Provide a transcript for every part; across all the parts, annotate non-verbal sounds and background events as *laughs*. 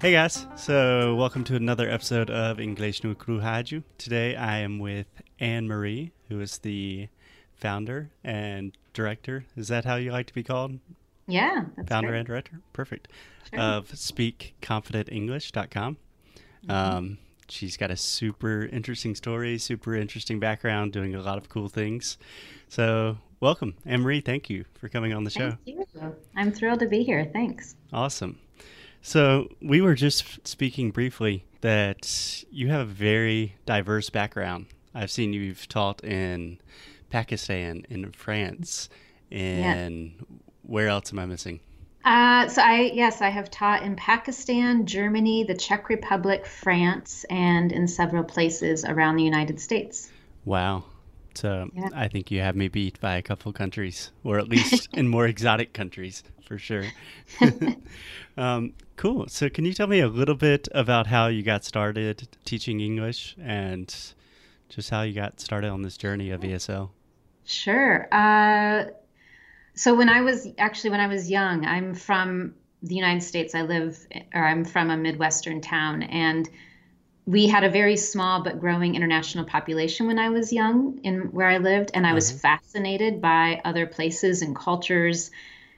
Hey guys, so welcome to another episode of English no Rádio. Today I am with Anne Marie, who is the founder and director. Is that how you like to be called? Yeah, founder great. and director. Perfect. Sure. Of speakconfidentenglish.com. Mm-hmm. Um, she's got a super interesting story, super interesting background, doing a lot of cool things. So, welcome, Anne Marie. Thank you for coming on the show. You. I'm thrilled to be here. Thanks. Awesome. So, we were just speaking briefly that you have a very diverse background. I've seen you've taught in Pakistan, in France, and where else am I missing? Uh, so I yes, I have taught in Pakistan, Germany, the Czech Republic, France, and in several places around the United States. Wow. So Yeah. I think you have me beat by a couple countries, or at least *laughs* in more exotic countries for sure. *laughs* *laughs* um, cool. So can you tell me a little bit about how you got started teaching English and just how you got started on this journey of ESL? Sure. Uh, so when I was actually when I was young, I'm from the United States. I live or I'm from a Midwestern town and we had a very small but growing international population when I was young in where I lived and I was Mhm. fascinated by other places and cultures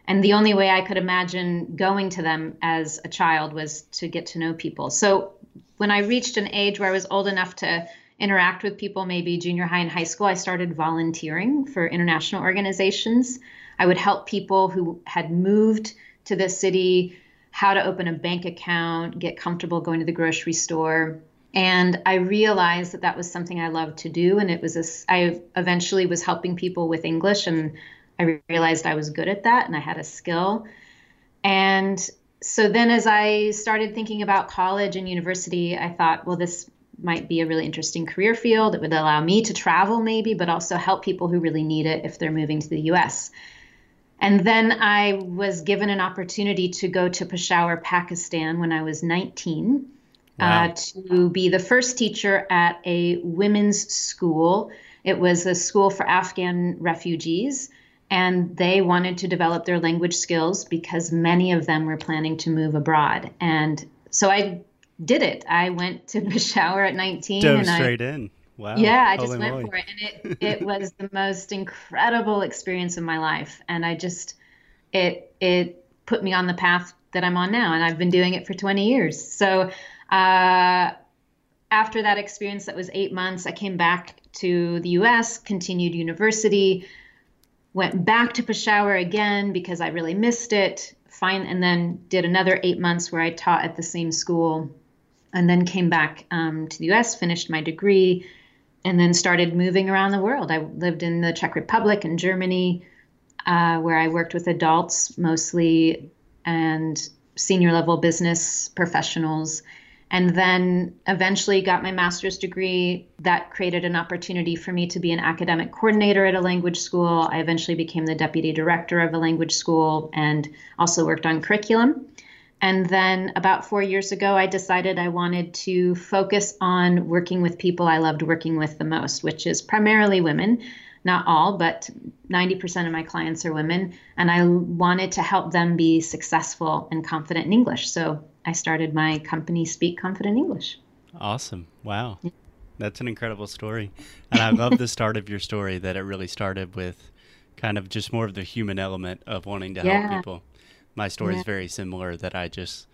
and the only way I could imagine going to them as a child was to get to know people. So when I reached an age where I was old enough to interact with people, maybe junior high and high school, I started volunteering for international organizations. I would help people who had moved to the city how to open a bank account, get comfortable going to the grocery store. And I realized that that was something I loved to do. And it was I eventually was helping people with English, and I realized I was good at that and I had a skill. And so then, as I started thinking about college and university, I thought, well, this might be a really interesting career field. It would allow me to travel, maybe, but also help people who really need it if they're moving to the US. And then I was given an opportunity to go to Peshawar, Pakistan when I was 19 Wow. uh, to be the first teacher at a women's school. It was a school for Afghan refugees, and they wanted to develop their language skills because many of them were planning to move abroad. And so I did it. I went to *laughs* Peshawar at 19 Dove and I straight in. Wow. yeah, I just Holy went moly. for it, and it *laughs* it was the most incredible experience of my life, and I just it it put me on the path that I'm on now, and I've been doing it for 20 years. So uh, after that experience, that was eight months, I came back to the U.S., continued university, went back to Peshawar again because I really missed it. Fine, and then did another eight months where I taught at the same school and then came back um, to the US, finished my degree, and then started moving around the world. I lived in the Czech Republic and Germany, uh, where I worked with adults mostly and senior level business professionals. And then eventually got my master's degree. That created an opportunity for me to be an academic coordinator at a language school. I eventually became the deputy director of a language school and also worked on curriculum. And then about four years ago, I decided I wanted to focus on working with people I loved working with the most, which is primarily women. Not all, but 90% of my clients are women. And I wanted to help them be successful and confident in English. So I started my company, Speak Confident English. Awesome. Wow. That's an incredible story. And I love the start of your story that it really started with kind of just more of the human element of wanting to help people. My story Yeah. is very similar that I just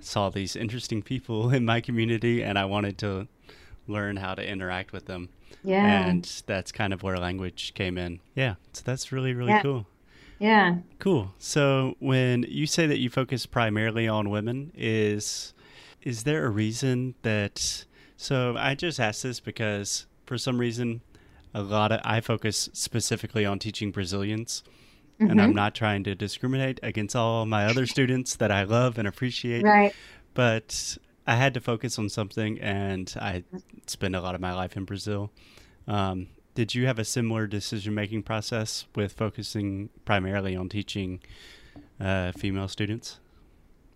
saw these interesting people *laughs* in my community and I wanted to learn how to interact with them. Yeah. And that's kind of where language came in. Yeah. So that's really, really Yeah. cool. Yeah. Cool. So when you say that you focus primarily on women, is is there a reason that? So I just asked this because for some reason, a lot of I focus specifically on teaching Brazilians, and I'm Mhm. not trying to discriminate against all my other *laughs* students that I love and appreciate, Right. but I had to focus on something, and I spend a lot of my life in Brazil. Um, did you have a similar decision making process with focusing primarily on teaching uh, female students?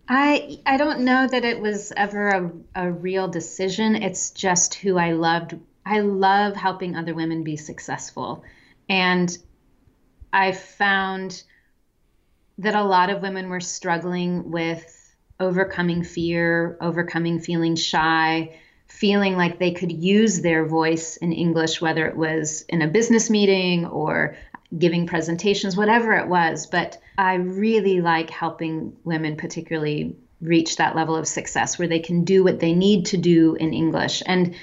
I I don't know that it was ever a, a real decision. It's just who I loved. I love helping other women be successful. And I found that a lot of women were struggling with overcoming fear, overcoming feeling shy, feeling like they could use their voice in English, whether it was in a business meeting or giving presentations, whatever it was. But I really like helping women, particularly, reach that level of success where they can do what they need to do in English. And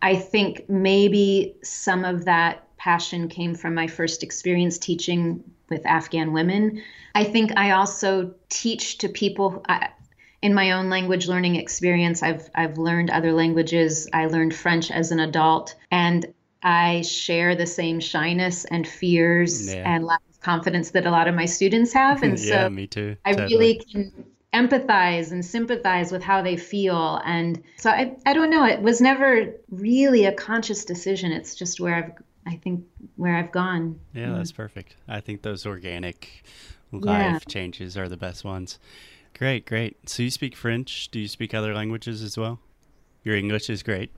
I think maybe some of that passion came from my first experience teaching with Afghan women. I think I also teach to people. I, in my own language learning experience, I've I've learned other languages. I learned French as an adult, and I share the same shyness and fears yeah. and lack of confidence that a lot of my students have. And *laughs* yeah, so me too. I totally. really can empathize and sympathize with how they feel. And so I, I don't know, it was never really a conscious decision. It's just where I've, I think, where I've gone. Yeah, that's perfect. I think those organic life yeah. changes are the best ones. Great, great. So you speak French. Do you speak other languages as well? Your English is great.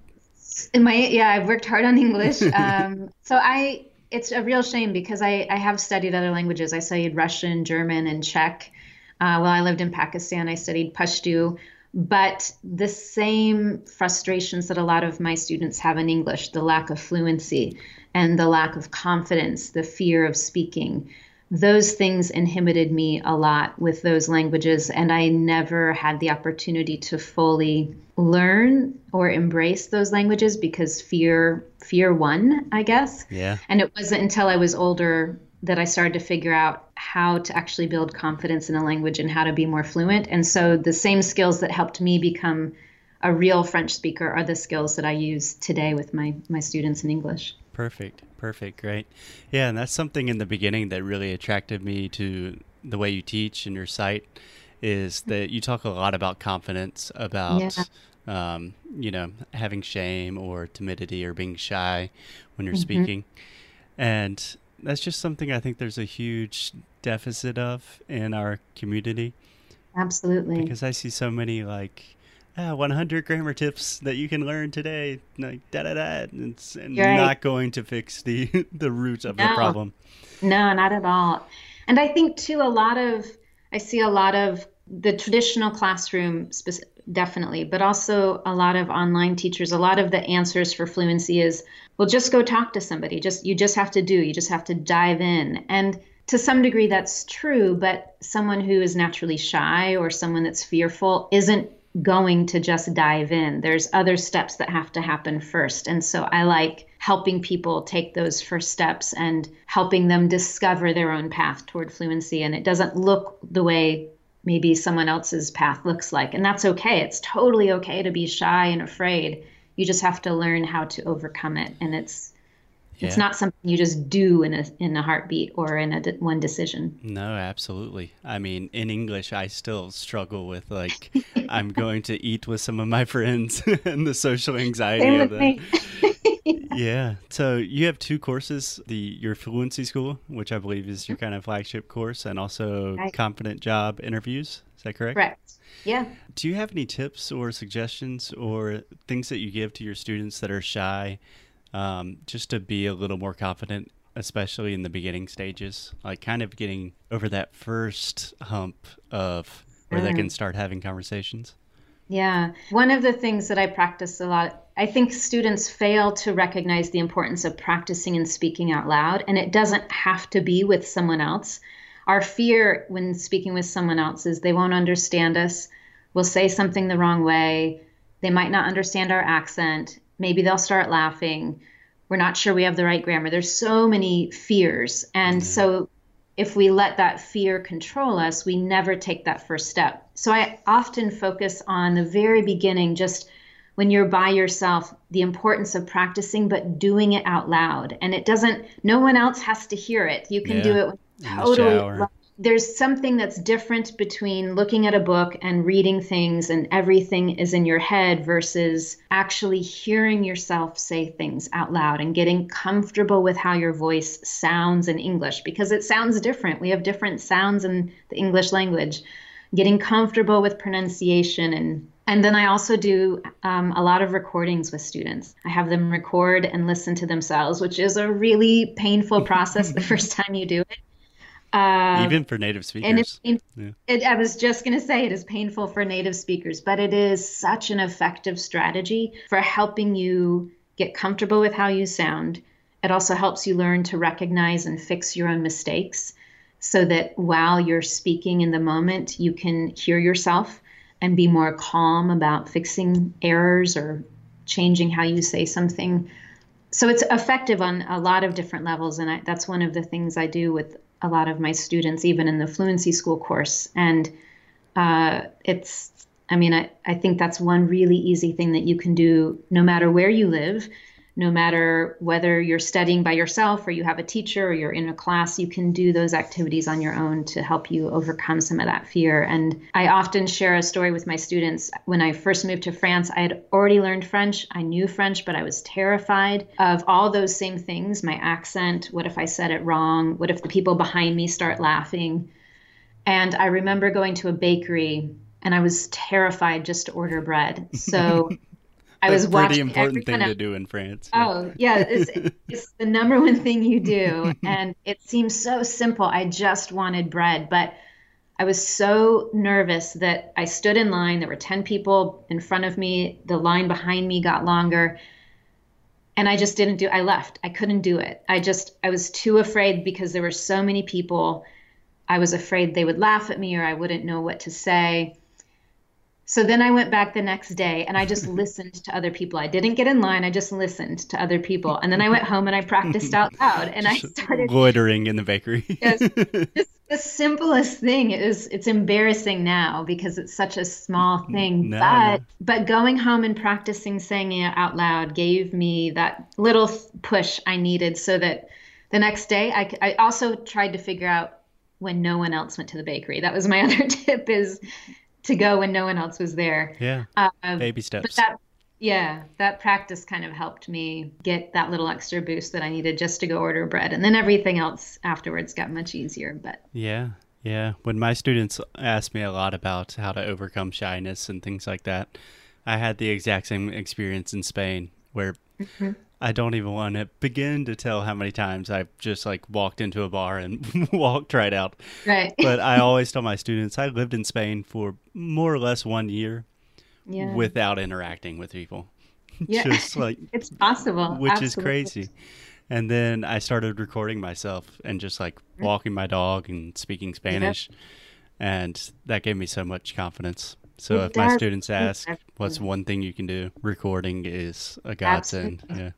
In my yeah, I've worked hard on English. *laughs* Um, so I it's a real shame because I, I have studied other languages. I studied Russian, German, and Czech. Uh, while I lived in Pakistan, I studied Pashto. But the same frustrations that a lot of my students have in English the lack of fluency and the lack of confidence, the fear of speaking those things inhibited me a lot with those languages and i never had the opportunity to fully learn or embrace those languages because fear fear won i guess. Yeah. And it wasn't until i was older that i started to figure out how to actually build confidence in a language and how to be more fluent. And so the same skills that helped me become a real french speaker are the skills that i use today with my my students in english. Perfect. Perfect. Great. Yeah, and that's something in the beginning that really attracted me to the way you teach and your site is that you talk a lot about confidence, about yeah. um, you know, having shame or timidity or being shy when you're mm-hmm. speaking. And that's just something I think there's a huge deficit of in our community. Absolutely. Because I see so many like ah, 100 grammar tips that you can learn today, like da da da, and, and right. not going to fix the *laughs* the root of no. the problem. No, not at all. And I think too, a lot of I see a lot of the traditional classroom definitely, but also a lot of online teachers. A lot of the answers for fluency is, well, just go talk to somebody. Just you just have to do. You just have to dive in and to some degree that's true but someone who is naturally shy or someone that's fearful isn't going to just dive in. There's other steps that have to happen first. And so I like helping people take those first steps and helping them discover their own path toward fluency. And it doesn't look the way maybe someone else's path looks like. And that's okay. It's totally okay to be shy and afraid. You just have to learn how to overcome it. And it's yeah. It's not something you just do in a in a heartbeat or in a one decision. No, absolutely. I mean, in English, I still struggle with like I'm going to eat with some of my friends *laughs* and the social anxiety Same of that. *laughs* yeah. So you have two courses: the your fluency school, which I believe is your kind of flagship course, and also right. confident job interviews. Is that correct? Correct. Yeah. Do you have any tips or suggestions or things that you give to your students that are shy um, just to be a little more confident, especially in the beginning stages, like kind of getting over that first hump of where mm. they can start having conversations. Yeah. One of the things that I practice a lot, I think students fail to recognize the importance of practicing and speaking out loud, and it doesn't have to be with someone else. Our fear when speaking with someone else is they won't understand us, we'll say something the wrong way, they might not understand our accent, maybe they'll start laughing. We're not sure we have the right grammar. There's so many fears. And mm-hmm. so if we let that fear control us we never take that first step. So i often focus on the very beginning just when you're by yourself the importance of practicing but doing it out loud. And it doesn't no one else has to hear it. You can yeah. do it totally there's something that's different between looking at a book and reading things and everything is in your head versus actually hearing yourself say things out loud and getting comfortable with how your voice sounds in English because it sounds different. We have different sounds in the English language. Getting comfortable with pronunciation and and then I also do um, a lot of recordings with students. I have them record and listen to themselves, which is a really painful process the *laughs* first time you do it Uh, Even for native speakers. And it, yeah. it, I was just going to say it is painful for native speakers, but it is such an effective strategy for helping you get comfortable with how you sound. It also helps you learn to recognize and fix your own mistakes so that while you're speaking in the moment, you can hear yourself and be more calm about fixing errors or changing how you say something. So it's effective on a lot of different levels, and I, that's one of the things I do with a lot of my students, even in the fluency school course. And uh, it's, I mean, I, I think that's one really easy thing that you can do no matter where you live no matter whether you're studying by yourself or you have a teacher or you're in a class, you can do those activities on your own to help you overcome some of that fear. And I often share a story with my students. When I first moved to France, I had already learned French. I knew French, but I was terrified of all those same things my accent. What if I said it wrong? What if the people behind me start laughing? And I remember going to a bakery and I was terrified just to order bread. So *laughs* I was watching. Pretty important thing to do in France. Oh yeah, it's, *laughs* it's the number one thing you do, *laughs* and it seems so simple. I just wanted bread, but I was so nervous that I stood in line. There were ten people in front of me. The line behind me got longer, and I just didn't do. I left. I couldn't do it. I just I was too afraid because there were so many people. I was afraid they would laugh at me or I wouldn't know what to say. So then I went back the next day and I just listened to other people. I didn't get in line. I just listened to other people. And then I went home and I practiced out loud and I started loitering in the bakery. yes, *laughs* just the simplest thing is it's embarrassing now because it's such a small thing. No. But but going home and practicing saying it out loud gave me that little push I needed so that the next day I, I also tried to figure out when no one else went to the bakery. That was my *laughs* other tip is to go when no one else was there. Yeah. Uh, Baby steps. But that, yeah, that practice kind of helped me get that little extra boost that I needed just to go order bread. And then everything else afterwards got much easier. But yeah, yeah. When my students ask me a lot about how to overcome shyness and things like that, I had the exact same experience in Spain where mm-hmm. I don't even want to begin to tell how many times I've just like walked into a bar and *laughs* walked right out. Right. but I *laughs* always tell my students I lived in Spain for more or less one year yeah. without interacting with people. *laughs* Yeah. just like it's possible. Which Absolutely. is crazy. And then I started recording myself and just like walking my dog and speaking Spanish. Yep. And that gave me so much confidence. So it if my students ask, what's one thing you can do? Recording is a godsend. Absolutely. Yeah.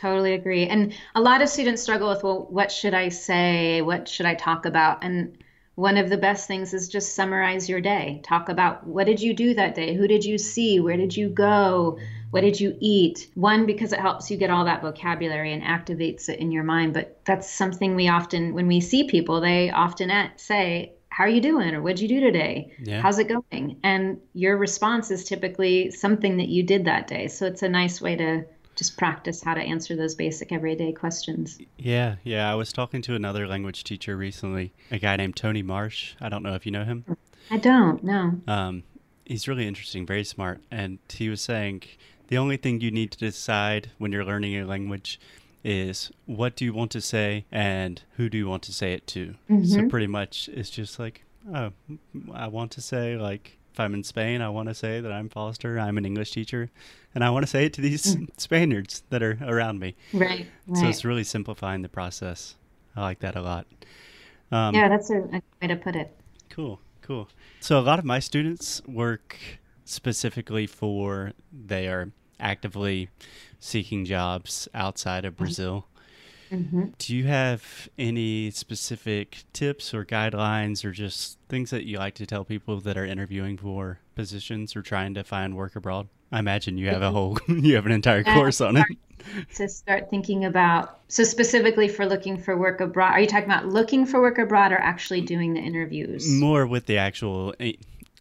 Totally agree. And a lot of students struggle with, well, what should I say? What should I talk about? And one of the best things is just summarize your day. Talk about what did you do that day? Who did you see? Where did you go? What did you eat? One, because it helps you get all that vocabulary and activates it in your mind. But that's something we often, when we see people, they often say, how are you doing or what'd you do today yeah. how's it going and your response is typically something that you did that day so it's a nice way to just practice how to answer those basic everyday questions. Yeah, yeah. I was talking to another language teacher recently, a guy named Tony Marsh. I don't know if you know him. I don't, no. Um, he's really interesting, very smart. And he was saying the only thing you need to decide when you're learning a language is what do you want to say and who do you want to say it to. Mm-hmm. So pretty much it's just like, oh, I want to say like if I'm in Spain, I want to say that I'm Foster. I'm an English teacher, and I want to say it to these mm. Spaniards that are around me. Right, right. So it's really simplifying the process. I like that a lot. Um, yeah, that's a, a way to put it. Cool, cool. So a lot of my students work specifically for they are actively seeking jobs outside of mm-hmm. Brazil. Mm-hmm. Do you have any specific tips or guidelines or just things that you like to tell people that are interviewing for positions or trying to find work abroad? I imagine you have a whole *laughs* you have an entire course on it. To start thinking about so specifically for looking for work abroad, are you talking about looking for work abroad or actually doing the interviews? More with the actual eh,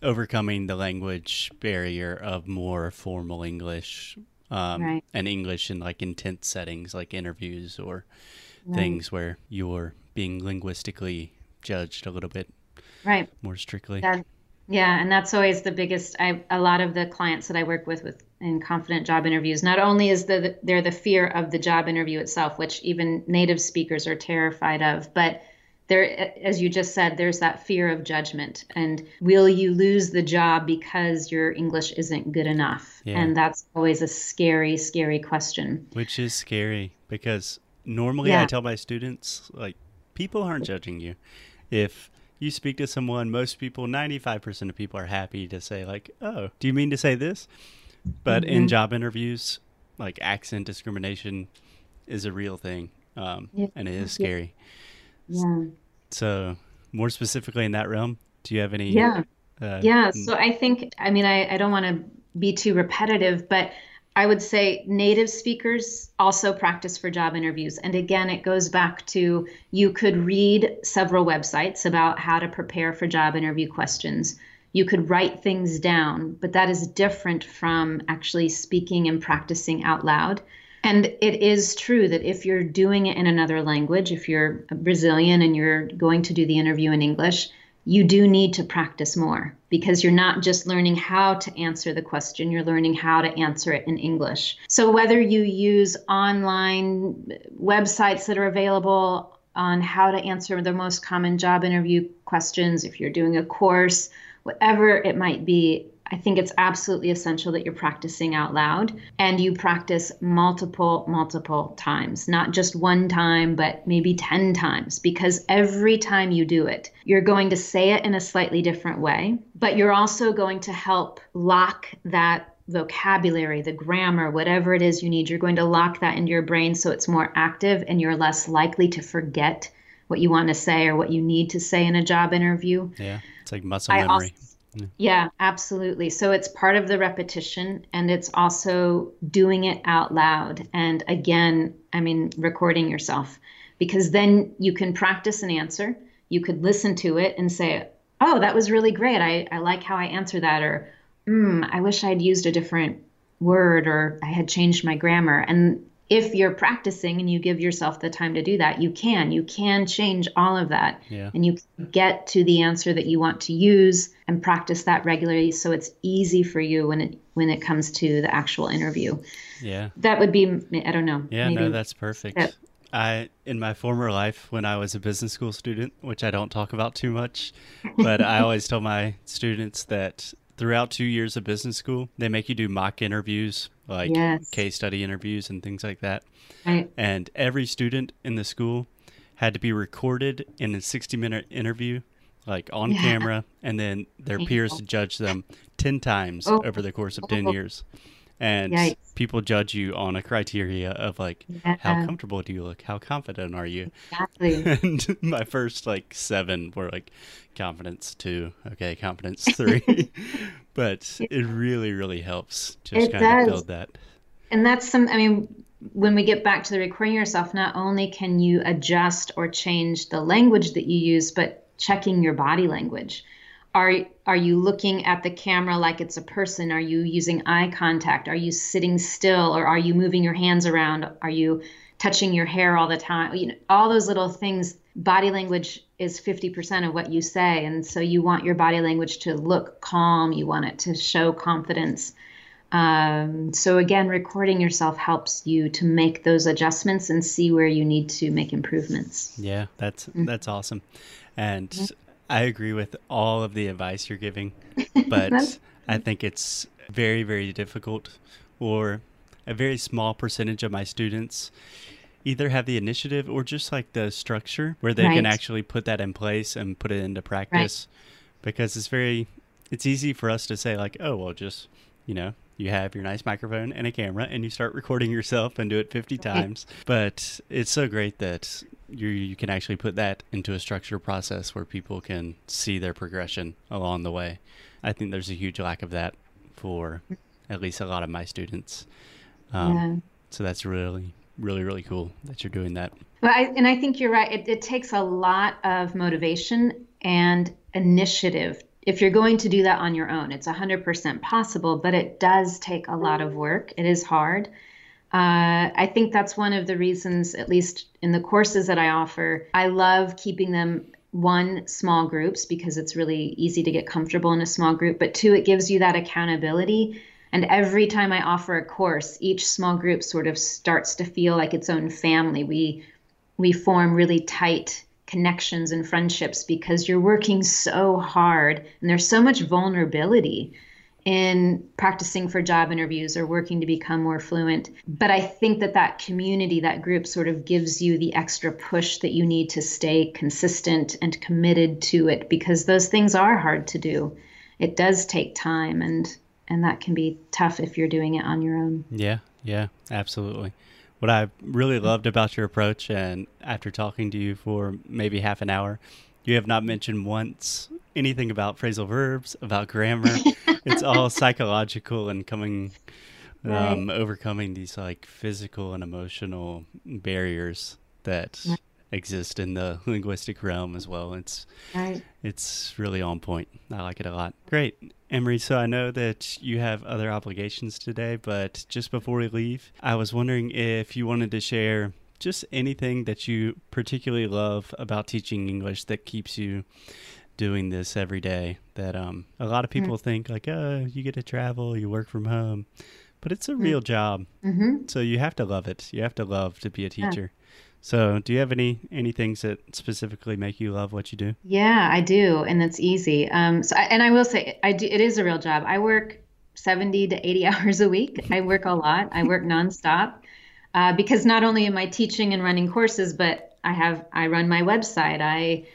overcoming the language barrier of more formal English um, right. and English in like intense settings like interviews or right. things where you're being linguistically judged a little bit right more strictly. That, yeah, and that's always the biggest. I a lot of the clients that I work with with in confident job interviews. Not only is the they're the fear of the job interview itself, which even native speakers are terrified of, but there as you just said there's that fear of judgment and will you lose the job because your english isn't good enough yeah. and that's always a scary scary question which is scary because normally yeah. i tell my students like people aren't judging you if you speak to someone most people 95% of people are happy to say like oh do you mean to say this but mm-hmm. in job interviews like accent discrimination is a real thing um, yeah. and it is scary yeah. So, more specifically in that realm, do you have any? Yeah. Uh, yeah. So I think, I mean, I, I don't want to be too repetitive, but I would say native speakers also practice for job interviews. And again, it goes back to you could read several websites about how to prepare for job interview questions. You could write things down, but that is different from actually speaking and practicing out loud. And it is true that if you're doing it in another language, if you're Brazilian and you're going to do the interview in English, you do need to practice more because you're not just learning how to answer the question, you're learning how to answer it in English. So, whether you use online websites that are available on how to answer the most common job interview questions, if you're doing a course, whatever it might be, I think it's absolutely essential that you're practicing out loud and you practice multiple, multiple times, not just one time, but maybe 10 times, because every time you do it, you're going to say it in a slightly different way, but you're also going to help lock that vocabulary, the grammar, whatever it is you need. You're going to lock that into your brain so it's more active and you're less likely to forget what you want to say or what you need to say in a job interview. Yeah, it's like muscle memory. Also, yeah, absolutely. So it's part of the repetition and it's also doing it out loud. And again, I mean, recording yourself because then you can practice an answer. You could listen to it and say, oh, that was really great. I, I like how I answer that. Or, mm, I wish I'd used a different word or I had changed my grammar. And if you're practicing and you give yourself the time to do that, you can. You can change all of that. Yeah. And you get to the answer that you want to use and practice that regularly so it's easy for you when it when it comes to the actual interview. Yeah. That would be I don't know. Yeah, no, that's perfect. I in my former life when I was a business school student, which I don't talk about too much, *laughs* but I always tell my students that throughout 2 years of business school, they make you do mock interviews like yes. case study interviews and things like that. Right. And every student in the school had to be recorded in a 60 minute interview, like on yeah. camera, and then their peers to judge them 10 times oh. over the course of 10 oh. years and Yikes. people judge you on a criteria of like yeah. how comfortable do you look? How confident are you? Exactly. *laughs* And my first like seven were like confidence two. Okay confidence *laughs* three. *laughs* But it really really helps just it kind does. of build that. And that's some i mean when we get back to the recording yourself not only can you adjust or change the language that you use but checking your body language are are you looking at the camera like it's a person? Are you using eye contact? Are you sitting still or are you moving your hands around? Are you touching your hair all the time? You know all those little things. Body language is 50% of what you say and so you want your body language to look calm. You want it to show confidence. Um, so again recording yourself helps you to make those adjustments and see where you need to make improvements. Yeah that's mm-hmm. that's awesome. And mm-hmm. I agree with all of the advice you're giving, *laughs* but I think it's very, very difficult, or a very small percentage of my students either have the initiative or just like the structure where they right. can actually put that in place and put it into practice right. because it's very it's easy for us to say like oh well just you know you have your nice microphone and a camera and you start recording yourself and do it 50 right. times but it's so great that you you can actually put that into a structured process where people can see their progression along the way. I think there's a huge lack of that for at least a lot of my students. Um, yeah. So that's really, really, really cool that you're doing that. Well, I, and I think you're right. It, it takes a lot of motivation and initiative if you're going to do that on your own. It's 100% possible, but it does take a lot of work. It is hard. Uh, I think that's one of the reasons, at least in the courses that I offer, I love keeping them one small groups because it's really easy to get comfortable in a small group, but two, it gives you that accountability. And every time I offer a course, each small group sort of starts to feel like its own family. We we form really tight connections and friendships because you're working so hard and there's so much vulnerability in practicing for job interviews or working to become more fluent. But I think that that community, that group sort of gives you the extra push that you need to stay consistent and committed to it because those things are hard to do. It does take time and and that can be tough if you're doing it on your own. Yeah, yeah, absolutely. What I really loved about your approach and after talking to you for maybe half an hour, you have not mentioned once anything about phrasal verbs, about grammar. *laughs* it's all psychological and coming, um, right. overcoming these like physical and emotional barriers that right. exist in the linguistic realm as well. It's right. it's really on point. I like it a lot. Great. Anne Marie, so I know that you have other obligations today, but just before we leave, I was wondering if you wanted to share just anything that you particularly love about teaching English that keeps you doing this every day that um, a lot of people mm-hmm. think like oh you get to travel you work from home but it's a mm-hmm. real job mm-hmm. so you have to love it you have to love to be a teacher yeah. so do you have any any things that specifically make you love what you do yeah i do and it's easy um, so I, and i will say i do it is a real job i work 70 to 80 *laughs* hours a week i work a lot i work nonstop uh, because not only am I teaching and running courses, but I have I run my website. I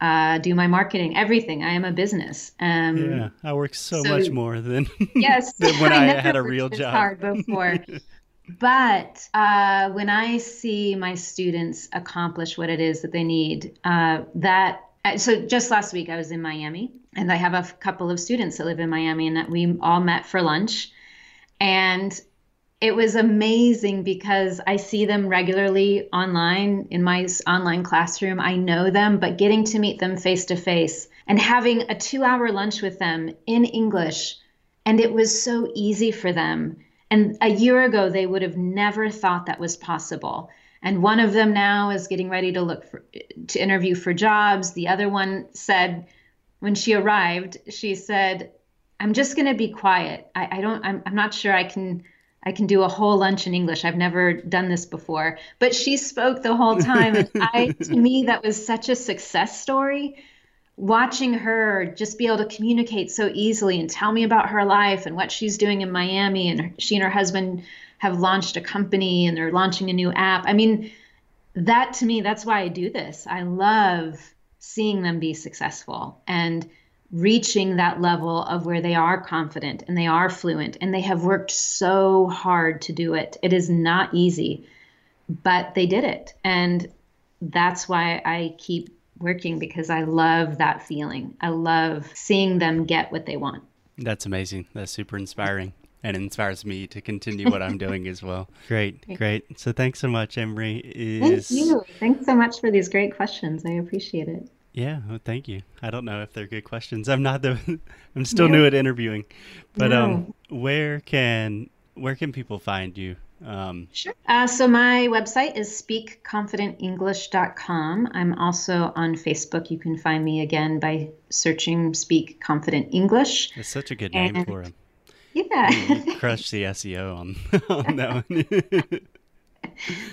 uh, do my marketing, everything. I am a business. Um, yeah, I work so, so much more than *laughs* yes than when *laughs* I, I had a real job. Hard before. *laughs* but uh, when I see my students accomplish what it is that they need, uh, that uh, so just last week I was in Miami, and I have a couple of students that live in Miami, and that we all met for lunch, and it was amazing because I see them regularly online in my online classroom. I know them, but getting to meet them face to face and having a two hour lunch with them in English. And it was so easy for them. And a year ago, they would have never thought that was possible. And one of them now is getting ready to look for, to interview for jobs. The other one said, when she arrived, she said, I'm just going to be quiet. I, I don't, I'm, I'm not sure I can I can do a whole lunch in English. I've never done this before. But she spoke the whole time. And *laughs* I, to me, that was such a success story. Watching her just be able to communicate so easily and tell me about her life and what she's doing in Miami. And she and her husband have launched a company and they're launching a new app. I mean, that to me, that's why I do this. I love seeing them be successful. And reaching that level of where they are confident and they are fluent and they have worked so hard to do it. It is not easy, but they did it. And that's why I keep working because I love that feeling. I love seeing them get what they want. That's amazing. That's super inspiring and inspires me to continue what I'm doing as well. *laughs* Great, great. So thanks so much, Anne Marie. Is... Thank you. Thanks so much for these great questions. I appreciate it. Yeah, well, thank you. I don't know if they're good questions. I'm not the. *laughs* I'm still new at interviewing, but no. um, where can where can people find you? Um, sure. Uh, so my website is speakconfidentenglish.com. I'm also on Facebook. You can find me again by searching "Speak Confident English." It's such a good name and, for him. Yeah, you *laughs* crushed the SEO on *laughs* on that one.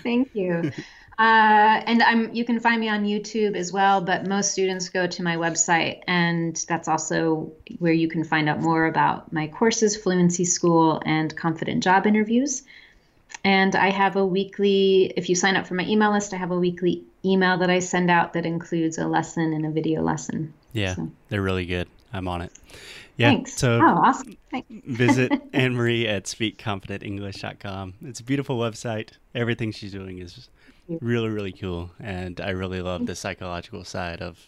Thank you. Uh, and I'm you can find me on YouTube as well, but most students go to my website, and that's also where you can find out more about my courses, Fluency School, and Confident Job Interviews. And I have a weekly, if you sign up for my email list, I have a weekly email that I send out that includes a lesson and a video lesson. Yeah, so. they're really good. I'm on it. Yeah. Thanks. So oh, awesome. Thanks. visit *laughs* Anne Marie at speakconfidentenglish.com. It's a beautiful website. Everything she's doing is really really cool and i really love the psychological side of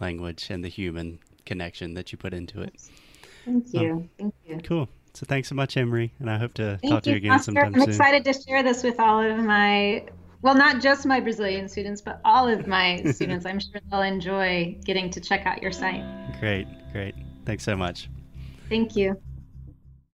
language and the human connection that you put into it. Thank you. Um, thank you. cool. So thanks so much Anne Marie and i hope to thank talk to you again Oscar. sometime i'm soon. excited to share this with all of my well not just my brazilian students but all of my *laughs* students. I'm sure they'll enjoy getting to check out your site. Great great. Thanks so much. Thank you